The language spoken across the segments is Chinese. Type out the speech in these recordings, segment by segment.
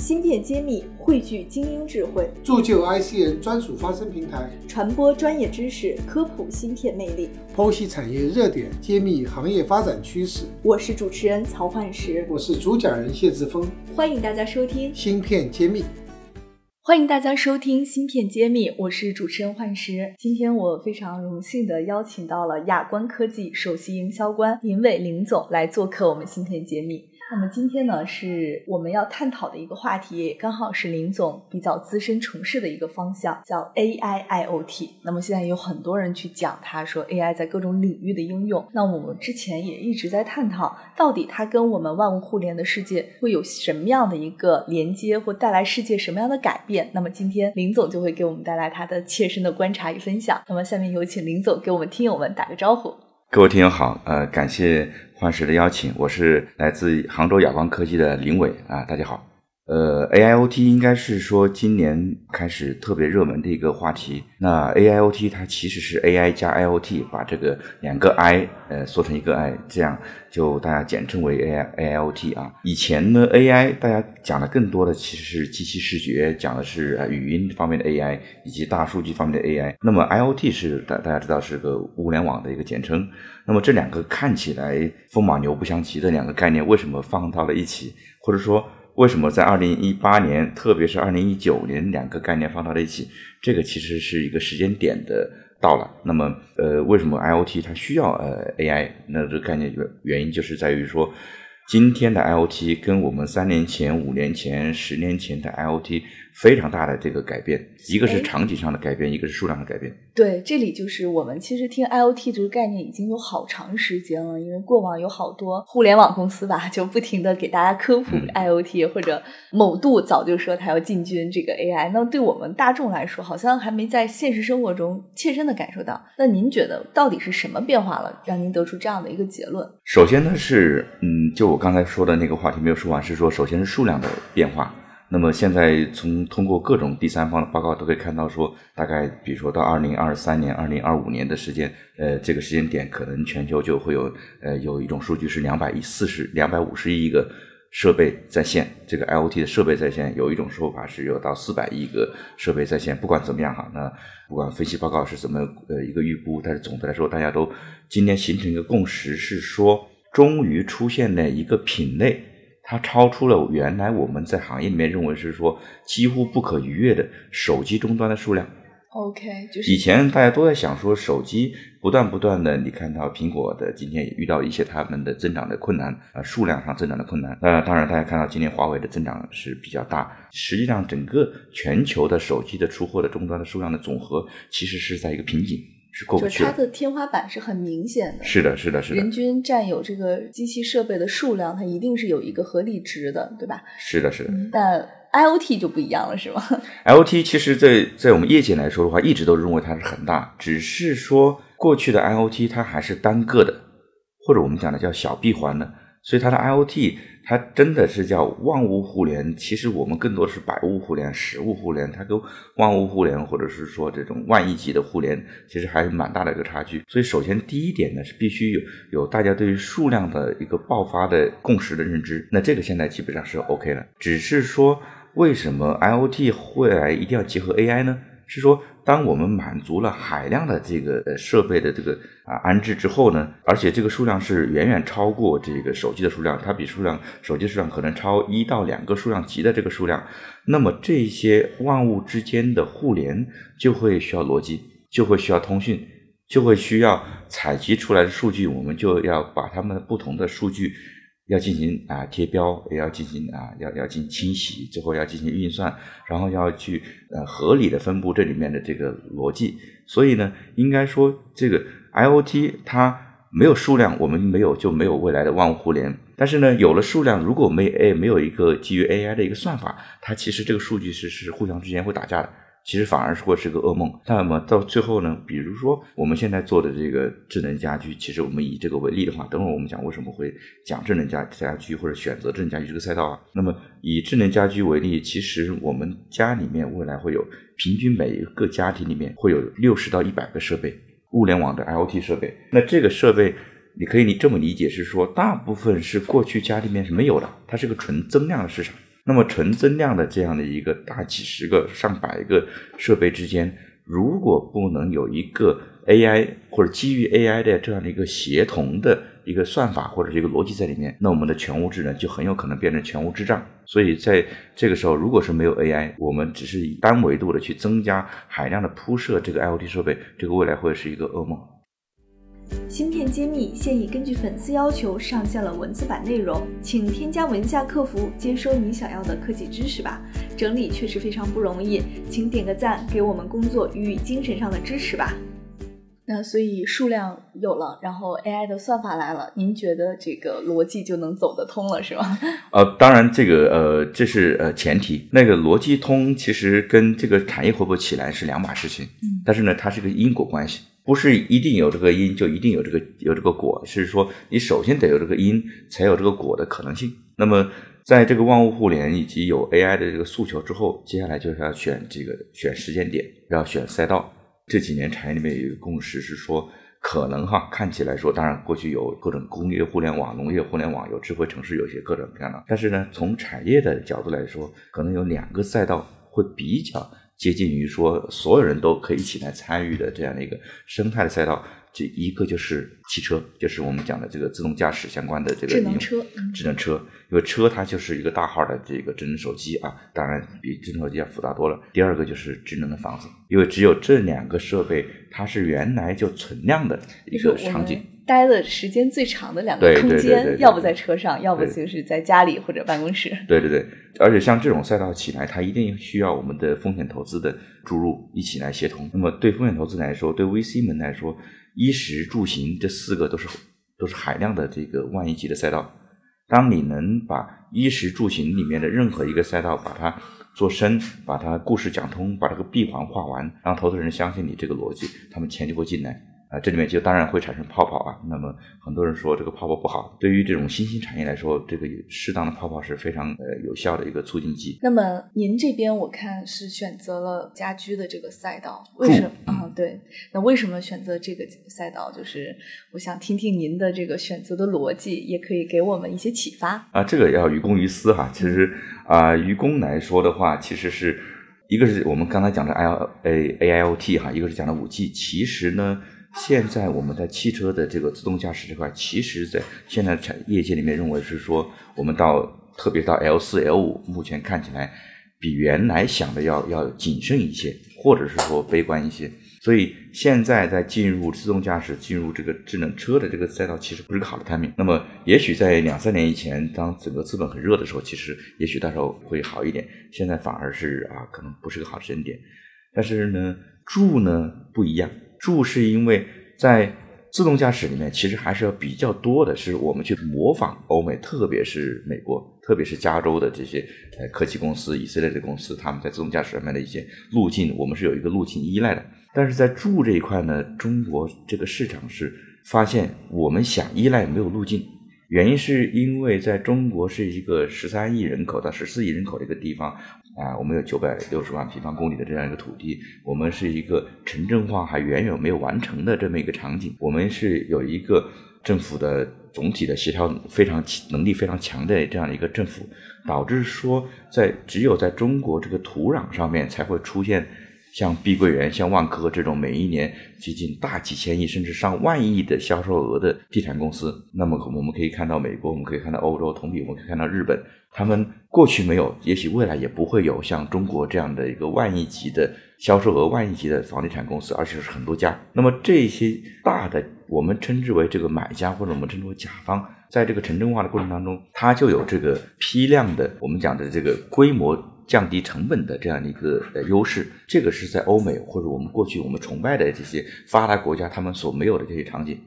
芯片揭秘，汇聚精英智慧，铸就 IC 人专属发声平台，传播专业知识，科普芯片魅力，剖析产业热点，揭秘行业发展趋势。我是主持人曹焕石，我是主讲人谢志峰，欢迎大家收听芯片揭秘。欢迎大家收听芯片揭秘，我是主持人幻石。今天我非常荣幸的邀请到了亚观科技首席营销官林伟林总来做客我们芯片揭秘。那么今天呢，是我们要探讨的一个话题，刚好是林总比较资深从事的一个方向，叫 AI IoT。那么现在有很多人去讲，他说 AI 在各种领域的应用。那我们之前也一直在探讨，到底它跟我们万物互联的世界会有什么样的一个连接，或带来世界什么样的改变？那么今天林总就会给我们带来他的切身的观察与分享。那么下面有请林总给我们听友们打个招呼。各位听友好，呃，感谢幻石的邀请，我是来自杭州亚光科技的林伟啊，大家好。呃，AIoT 应该是说今年开始特别热门的一个话题。那 AIoT 它其实是 AI 加 IoT，把这个两个 I 呃缩成一个 I，这样就大家简称为 AI AIoT 啊。以前呢，AI 大家讲的更多的其实是机器视觉，讲的是语音方面的 AI 以及大数据方面的 AI。那么 IoT 是大大家知道是个物联网的一个简称。那么这两个看起来风马牛不相及的两个概念，为什么放到了一起？或者说？为什么在二零一八年，特别是二零一九年，两个概念放到了一起？这个其实是一个时间点的到了。那么，呃，为什么 IOT 它需要呃 AI？那这个概念原原因就是在于说，今天的 IOT 跟我们三年前、五年前、十年前的 IOT。非常大的这个改变，一个是场景上的改变，一个是数量的改变。对，这里就是我们其实听 IOT 这个概念已经有好长时间了，因为过往有好多互联网公司吧，就不停的给大家科普 IOT，或者某度早就说他要进军这个 AI。那对我们大众来说，好像还没在现实生活中切身的感受到。那您觉得到底是什么变化了，让您得出这样的一个结论？首先呢是，嗯，就我刚才说的那个话题没有说完，是说首先是数量的变化。那么现在从通过各种第三方的报告都可以看到，说大概比如说到二零二三年、二零二五年的时间，呃，这个时间点可能全球就会有呃有一种数据是两百亿四十两百五十亿个设备在线，这个 IOT 的设备在线，有一种说法是有到四百亿个设备在线。不管怎么样哈，那不管分析报告是怎么呃一个预估，但是总的来说，大家都今天形成一个共识是说，终于出现了一个品类。它超出了原来我们在行业里面认为是说几乎不可逾越的手机终端的数量。OK，就是以前大家都在想说手机不断不断的，你看到苹果的今天也遇到一些他们的增长的困难啊，数量上增长的困难。那当然大家看到今年华为的增长是比较大，实际上整个全球的手机的出货的终端的数量的总和其实是在一个瓶颈。是过不去它的天花板是很明显的。是的，是的，是的。人均占有这个机器设备的数量，它一定是有一个合理值的，对吧？是的，是的。但 IOT 就不一样了，是吗？IOT 其实，在在我们业界来说的话，一直都认为它是很大，只是说过去的 IOT 它还是单个的，或者我们讲的叫小闭环的。所以它的 IOT，它真的是叫万物互联。其实我们更多是百物互联、十物互联，它跟万物互联或者是说这种万亿级的互联，其实还是蛮大的一个差距。所以首先第一点呢，是必须有有大家对于数量的一个爆发的共识的认知。那这个现在基本上是 OK 了。只是说为什么 IOT 未来一定要结合 AI 呢？是说。当我们满足了海量的这个设备的这个啊安置之后呢，而且这个数量是远远超过这个手机的数量，它比数量手机数量可能超一到两个数量级的这个数量，那么这些万物之间的互联就会需要逻辑，就会需要通讯，就会需要采集出来的数据，我们就要把它们不同的数据。要进行啊贴标，也要进行啊要要进行清洗，最后要进行运算，然后要去呃合理的分布这里面的这个逻辑。所以呢，应该说这个 IOT 它没有数量，我们没有就没有未来的万物互联。但是呢，有了数量，如果没诶没有一个基于 AI 的一个算法，它其实这个数据是是互相之间会打架的。其实反而是会是个噩梦。那么到最后呢？比如说我们现在做的这个智能家居，其实我们以这个为例的话，等会儿我们讲为什么会讲智能家家居或者选择智能家居这个赛道啊。那么以智能家居为例，其实我们家里面未来会有平均每一个家庭里面会有六十到一百个设备，物联网的 IOT 设备。那这个设备你可以你这么理解是说，大部分是过去家里面是没有的，它是个纯增量的市场。那么纯增量的这样的一个大几十个、上百个设备之间，如果不能有一个 AI 或者基于 AI 的这样的一个协同的一个算法或者是一个逻辑在里面，那我们的全屋智能就很有可能变成全屋智障。所以在这个时候，如果是没有 AI，我们只是以单维度的去增加海量的铺设这个 IoT 设备，这个未来会是一个噩梦。芯片揭秘现已根据粉丝要求上线了文字版内容，请添加文下客服接收你想要的科技知识吧。整理确实非常不容易，请点个赞，给我们工作予以精神上的支持吧。那所以数量有了，然后 AI 的算法来了，您觉得这个逻辑就能走得通了，是吗？呃，当然这个呃这是呃前提，那个逻辑通其实跟这个产业活不起来是两码事情。嗯，但是呢，它是个因果关系。不是一定有这个因就一定有这个有这个果，是说你首先得有这个因，才有这个果的可能性。那么，在这个万物互联以及有 AI 的这个诉求之后，接下来就是要选这个选时间点，要选赛道。这几年产业里面有一个共识是说，可能哈看起来说，当然过去有各种工业互联网、农业互联网，有智慧城市，有些各种各样的。但是呢，从产业的角度来说，可能有两个赛道会比较。接近于说所有人都可以一起来参与的这样的一个生态的赛道，这一个就是汽车，就是我们讲的这个自动驾驶相关的这个智能车，智能车，因为车它就是一个大号的这个智能手机啊，当然比智能手机要复杂多了。第二个就是智能的房子，因为只有这两个设备，它是原来就存量的一个场景。待的时间最长的两个空间，要不在车上，要不就是在家里或者办公室。对对对，而且像这种赛道起来，它一定需要我们的风险投资的注入，一起来协同。那么对风险投资来说，对 VC 们来说，衣食住行这四个都是都是海量的这个万亿级的赛道。当你能把衣食住行里面的任何一个赛道把它做深，把它故事讲通，把这个闭环画完，让投资人相信你这个逻辑，他们钱就会进来。啊，这里面就当然会产生泡泡啊。那么很多人说这个泡泡不好，对于这种新兴产业来说，这个适当的泡泡是非常呃有效的一个促进剂。那么您这边我看是选择了家居的这个赛道，为什么啊？对，那为什么选择这个赛道？就是我想听听您的这个选择的逻辑，也可以给我们一些启发啊。这个要于公于私哈。其实啊，于公来说的话，其实是一个是我们刚才讲的 I A A I O T 哈，一个是讲的五 G。其实呢。现在我们在汽车的这个自动驾驶这块，其实，在现在产业界里面认为是说，我们到特别到 L 四、L 五，目前看起来比原来想的要要谨慎一些，或者是说悲观一些。所以现在在进入自动驾驶、进入这个智能车的这个赛道，其实不是个好的 timing。那么，也许在两三年以前，当整个资本很热的时候，其实也许到时候会好一点。现在反而是啊，可能不是个好时间点。但是呢，住呢不一样。注是因为在自动驾驶里面，其实还是要比较多的，是我们去模仿欧美，特别是美国，特别是加州的这些呃科技公司、以色列的公司，他们在自动驾驶上面的一些路径，我们是有一个路径依赖的。但是在注这一块呢，中国这个市场是发现我们想依赖没有路径。原因是因为在中国是一个十三亿人口到十四亿人口的一个地方啊，我们有九百六十万平方公里的这样一个土地，我们是一个城镇化还远远没有完成的这么一个场景，我们是有一个政府的总体的协调非常能力非常强的这样一个政府，导致说在只有在中国这个土壤上面才会出现。像碧桂园、像万科这种每一年接近大几千亿甚至上万亿的销售额的地产公司，那么我们可以看到美国，我们可以看到欧洲，同比我们可以看到日本，他们过去没有，也许未来也不会有像中国这样的一个万亿级的销售额、万亿级的房地产公司，而且是很多家。那么这些大的，我们称之为这个买家或者我们称之为甲方，在这个城镇化的过程当中，它就有这个批量的，我们讲的这个规模。降低成本的这样的一个呃优势，这个是在欧美或者我们过去我们崇拜的这些发达国家他们所没有的这些场景，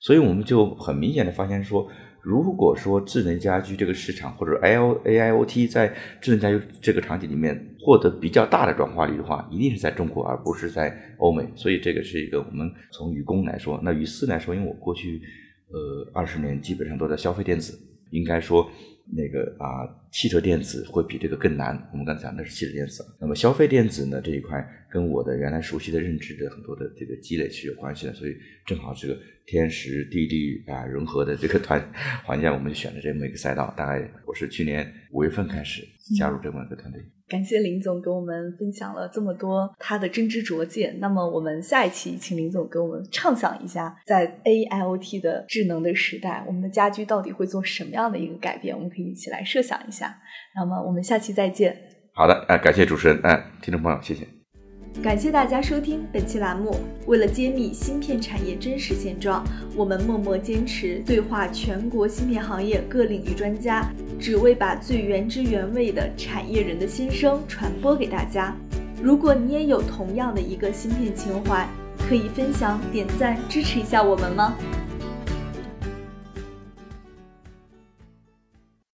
所以我们就很明显的发现说，如果说智能家居这个市场或者 L A I O T 在智能家居这个场景里面获得比较大的转化率的话，一定是在中国而不是在欧美，所以这个是一个我们从于公来说，那于私来说，因为我过去呃二十年基本上都在消费电子，应该说。那个啊，汽车电子会比这个更难。我们刚才讲的是汽车电子，那么消费电子呢这一块跟我的原来熟悉的认知的很多的这个积累是有关系的，所以正好这个天时地利啊融合的这个团环境，我们就选了这么一个赛道。大概我是去年五月份开始加入这么一个团队。感谢林总给我们分享了这么多他的真知灼见。那么我们下一期请林总给我们畅想一下，在 AIoT 的智能的时代，我们的家居到底会做什么样的一个改变？我们可以一起来设想一下。那么我们下期再见。好的，啊，感谢主持人，哎，听众朋友，谢谢。感谢大家收听本期栏目。为了揭秘芯片产业真实现状，我们默默坚持对话全国芯片行业各领域专家，只为把最原汁原味的产业人的心声传播给大家。如果你也有同样的一个芯片情怀，可以分享、点赞、支持一下我们吗？